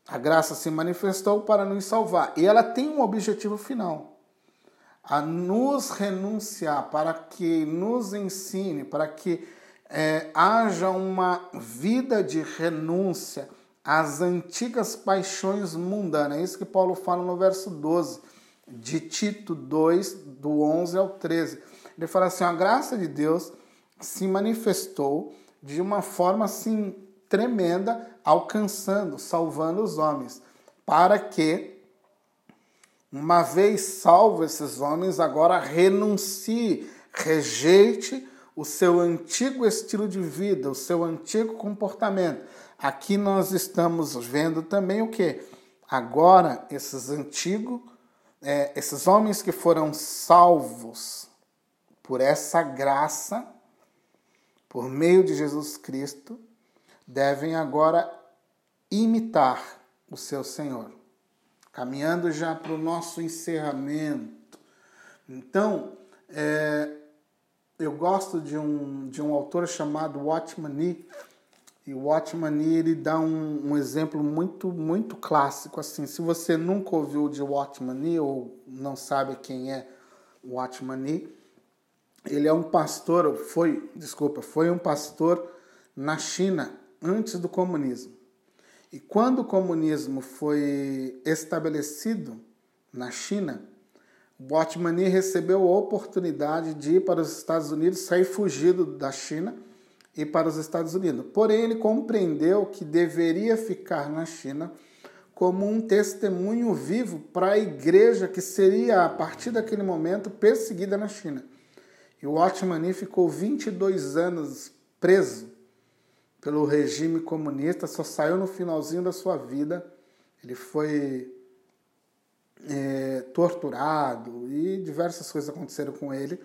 A graça se manifestou para nos salvar. E ela tem um objetivo final: a nos renunciar, para que nos ensine, para que é, haja uma vida de renúncia às antigas paixões mundanas. É isso que Paulo fala no verso 12 de Tito 2, do 11 ao 13. Ele fala assim: a graça de Deus se manifestou de uma forma assim tremenda, alcançando, salvando os homens, para que, uma vez salvo esses homens, agora renuncie, rejeite o seu antigo estilo de vida, o seu antigo comportamento. Aqui nós estamos vendo também o que? Agora, esses antigos, é, esses homens que foram salvos por essa graça, por meio de Jesus Cristo, devem agora imitar o seu Senhor. Caminhando já para o nosso encerramento. Então, é, eu gosto de um, de um autor chamado Watchman Nee, e o Watchman ele dá um, um, exemplo muito muito clássico assim. Se você nunca ouviu de Watchman ou não sabe quem é Watchman ele é um pastor, foi, desculpa, foi um pastor na China antes do comunismo. E quando o comunismo foi estabelecido na China, Watchman recebeu a oportunidade de ir para os Estados Unidos, sair fugido da China e para os Estados Unidos. Porém, ele compreendeu que deveria ficar na China como um testemunho vivo para a igreja que seria, a partir daquele momento, perseguida na China. E o Watchman ficou 22 anos preso pelo regime comunista, só saiu no finalzinho da sua vida. Ele foi é, torturado e diversas coisas aconteceram com ele.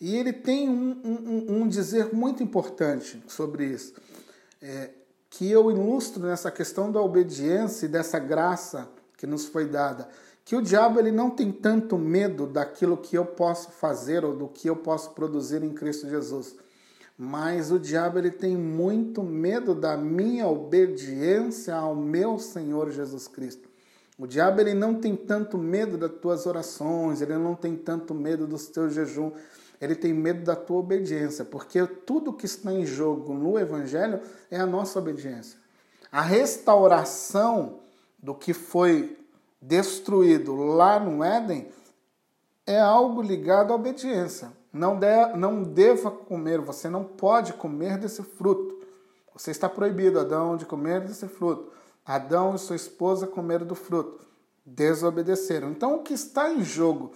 E ele tem um, um, um dizer muito importante sobre isso, é, que eu ilustro nessa questão da obediência e dessa graça que nos foi dada. Que o diabo ele não tem tanto medo daquilo que eu posso fazer ou do que eu posso produzir em Cristo Jesus mas o diabo ele tem muito medo da minha obediência ao meu Senhor Jesus Cristo. O diabo ele não tem tanto medo das tuas orações, ele não tem tanto medo dos teus jejuns, ele tem medo da tua obediência, porque tudo que está em jogo no evangelho é a nossa obediência. A restauração do que foi destruído lá no Éden é algo ligado à obediência. Não, de, não deva comer, você não pode comer desse fruto. Você está proibido, Adão, de comer desse fruto. Adão e sua esposa comeram do fruto. Desobedeceram. Então, o que está em jogo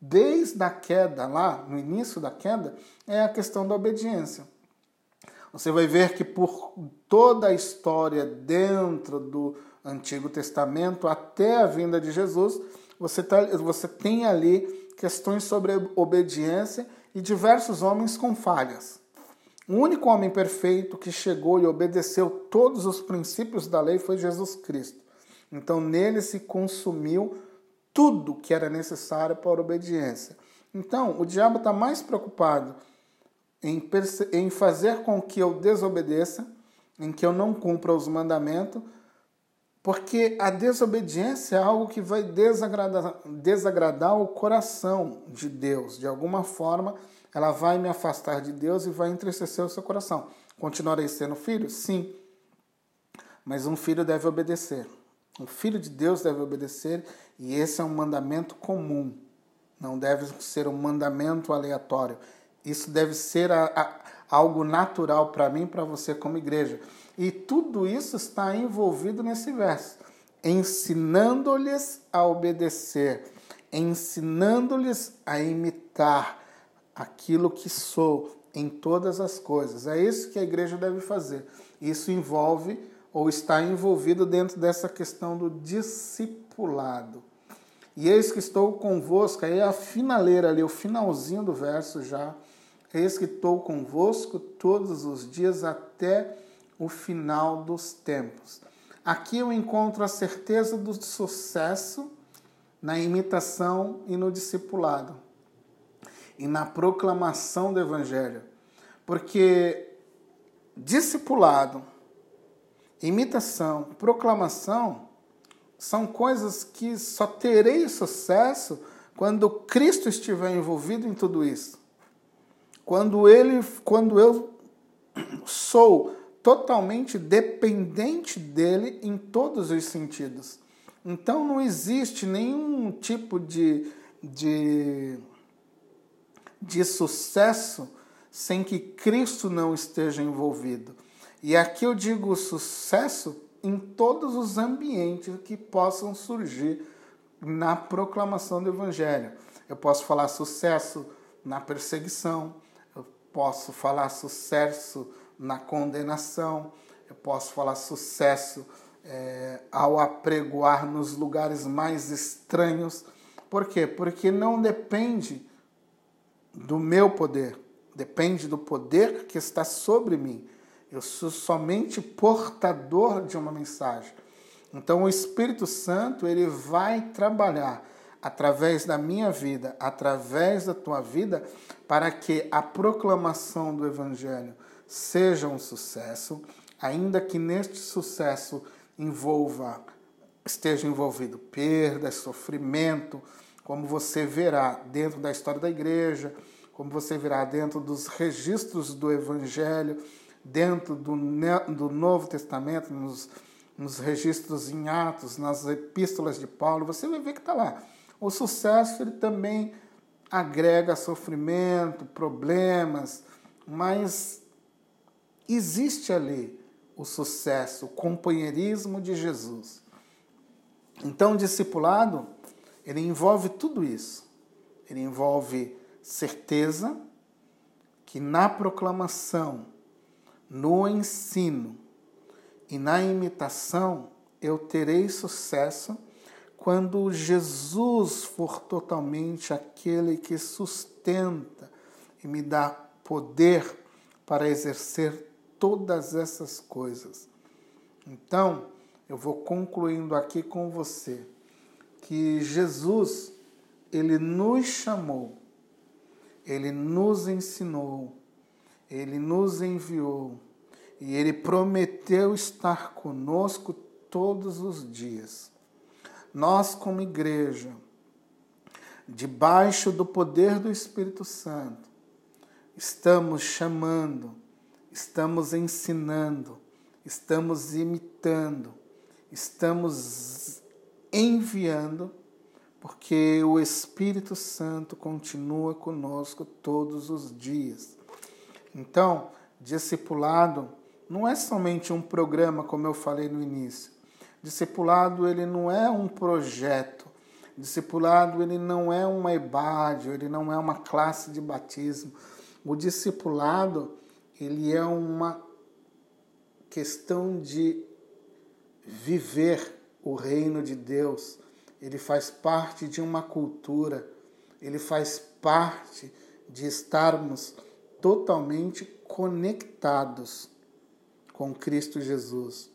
desde a queda, lá no início da queda, é a questão da obediência. Você vai ver que por toda a história dentro do Antigo Testamento até a vinda de Jesus, você, tá, você tem ali questões sobre obediência e diversos homens com falhas. O único homem perfeito que chegou e obedeceu todos os princípios da lei foi Jesus Cristo. Então nele se consumiu tudo que era necessário para a obediência. Então o diabo está mais preocupado em, em fazer com que eu desobedeça, em que eu não cumpra os mandamentos, porque a desobediência é algo que vai desagradar, desagradar o coração de Deus. De alguma forma, ela vai me afastar de Deus e vai entristecer o seu coração. Continuarei sendo filho? Sim. Mas um filho deve obedecer. Um filho de Deus deve obedecer e esse é um mandamento comum. Não deve ser um mandamento aleatório. Isso deve ser a, a, algo natural para mim, para você como igreja. E tudo isso está envolvido nesse verso, ensinando-lhes a obedecer, ensinando-lhes a imitar aquilo que sou em todas as coisas. É isso que a igreja deve fazer. Isso envolve ou está envolvido dentro dessa questão do discipulado. E eis que estou convosco, aí a finaleira ali, o finalzinho do verso já Eis que estou convosco todos os dias até o final dos tempos. Aqui eu encontro a certeza do sucesso na imitação e no discipulado e na proclamação do Evangelho. Porque discipulado, imitação, proclamação são coisas que só terei sucesso quando Cristo estiver envolvido em tudo isso. Quando ele, quando eu sou totalmente dependente dele em todos os sentidos. Então não existe nenhum tipo de, de, de sucesso sem que Cristo não esteja envolvido. E aqui eu digo sucesso em todos os ambientes que possam surgir na proclamação do Evangelho. Eu posso falar sucesso na perseguição, posso falar sucesso na condenação, eu posso falar sucesso é, ao apregoar nos lugares mais estranhos. Por quê? Porque não depende do meu poder, depende do poder que está sobre mim. Eu sou somente portador de uma mensagem. Então o Espírito Santo ele vai trabalhar através da minha vida, através da tua vida, para que a proclamação do Evangelho seja um sucesso, ainda que neste sucesso envolva, esteja envolvido perda, sofrimento, como você verá dentro da história da igreja, como você verá dentro dos registros do Evangelho, dentro do, do Novo Testamento, nos, nos registros em Atos, nas epístolas de Paulo, você vai ver que está lá. O sucesso ele também agrega sofrimento, problemas, mas existe ali o sucesso, o companheirismo de Jesus. Então, o discipulado, ele envolve tudo isso. Ele envolve certeza que na proclamação, no ensino e na imitação eu terei sucesso quando Jesus for totalmente aquele que sustenta e me dá poder para exercer todas essas coisas. Então, eu vou concluindo aqui com você que Jesus, ele nos chamou, ele nos ensinou, ele nos enviou e ele prometeu estar conosco todos os dias nós, como igreja, debaixo do poder do Espírito Santo, estamos chamando, estamos ensinando, estamos imitando, estamos enviando, porque o Espírito Santo continua conosco todos os dias. Então, discipulado não é somente um programa, como eu falei no início Discipulado ele não é um projeto. Discipulado ele não é uma ebádio, ele não é uma classe de batismo. O discipulado ele é uma questão de viver o reino de Deus. Ele faz parte de uma cultura, ele faz parte de estarmos totalmente conectados com Cristo Jesus.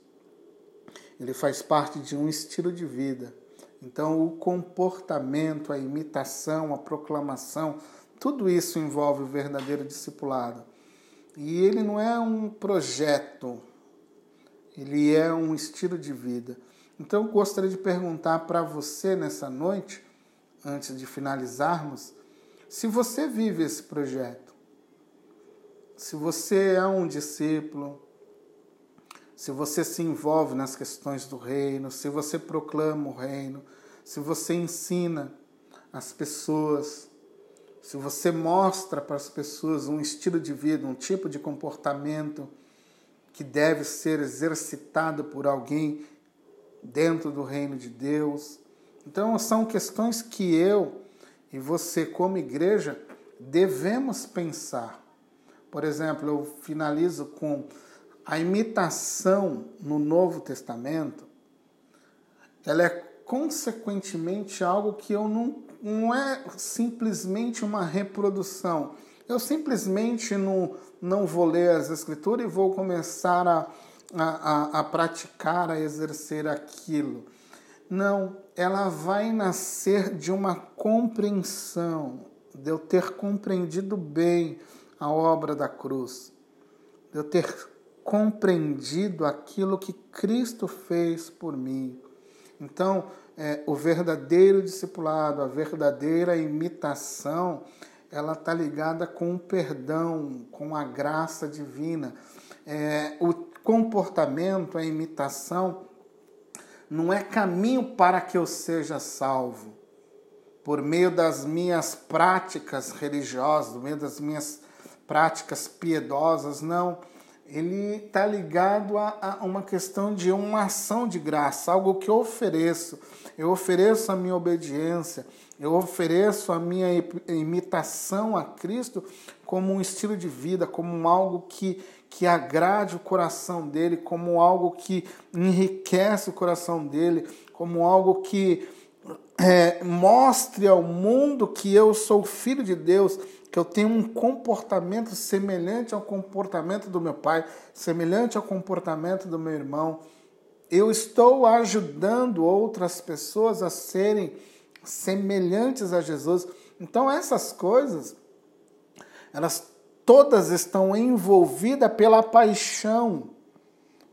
Ele faz parte de um estilo de vida. Então, o comportamento, a imitação, a proclamação, tudo isso envolve o verdadeiro discipulado. E ele não é um projeto, ele é um estilo de vida. Então, eu gostaria de perguntar para você nessa noite, antes de finalizarmos, se você vive esse projeto. Se você é um discípulo, se você se envolve nas questões do reino, se você proclama o reino, se você ensina as pessoas, se você mostra para as pessoas um estilo de vida, um tipo de comportamento que deve ser exercitado por alguém dentro do reino de Deus. Então, são questões que eu e você, como igreja, devemos pensar. Por exemplo, eu finalizo com a imitação no Novo Testamento, ela é consequentemente algo que eu não, não é simplesmente uma reprodução. Eu simplesmente não, não vou ler as Escrituras e vou começar a, a, a praticar, a exercer aquilo. Não, ela vai nascer de uma compreensão, de eu ter compreendido bem a obra da cruz, de eu ter compreendido aquilo que Cristo fez por mim. Então, é, o verdadeiro discipulado, a verdadeira imitação, ela está ligada com o perdão, com a graça divina. É, o comportamento, a imitação, não é caminho para que eu seja salvo. Por meio das minhas práticas religiosas, por meio das minhas práticas piedosas, não ele está ligado a, a, uma questão de uma ação de graça, algo que eu ofereço. Eu ofereço a minha obediência, eu ofereço a minha imitação a Cristo como um estilo de vida, como algo que, que agrade o coração dele, como algo que enriquece o coração dele, como algo que é, mostre ao mundo que eu sou filho de Deus, que eu tenho um comportamento semelhante ao comportamento do meu pai, semelhante ao comportamento do meu irmão. Eu estou ajudando outras pessoas a serem semelhantes a Jesus. Então essas coisas, elas todas estão envolvidas pela paixão,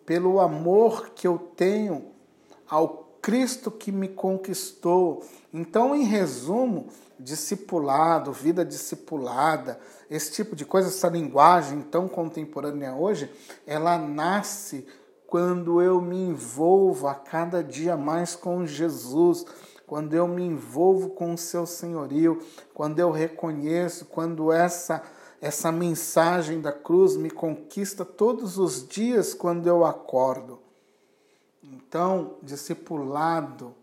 pelo amor que eu tenho ao Cristo que me conquistou. Então, em resumo, discipulado, vida discipulada, esse tipo de coisa, essa linguagem tão contemporânea hoje, ela nasce quando eu me envolvo a cada dia mais com Jesus, quando eu me envolvo com o seu senhorio, quando eu reconheço, quando essa essa mensagem da cruz me conquista todos os dias quando eu acordo. Então, discipulado,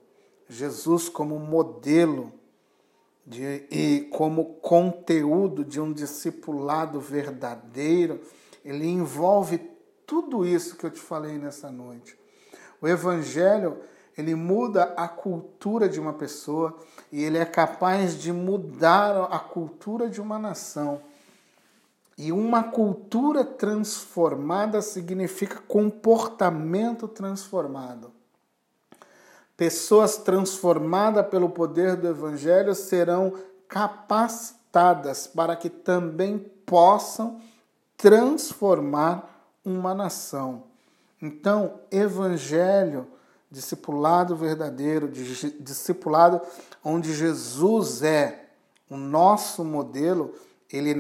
Jesus como modelo de, e como conteúdo de um discipulado verdadeiro, ele envolve tudo isso que eu te falei nessa noite. O evangelho, ele muda a cultura de uma pessoa e ele é capaz de mudar a cultura de uma nação. E uma cultura transformada significa comportamento transformado. Pessoas transformadas pelo poder do Evangelho serão capacitadas para que também possam transformar uma nação. Então, Evangelho, discipulado verdadeiro, discipulado onde Jesus é o nosso modelo, ele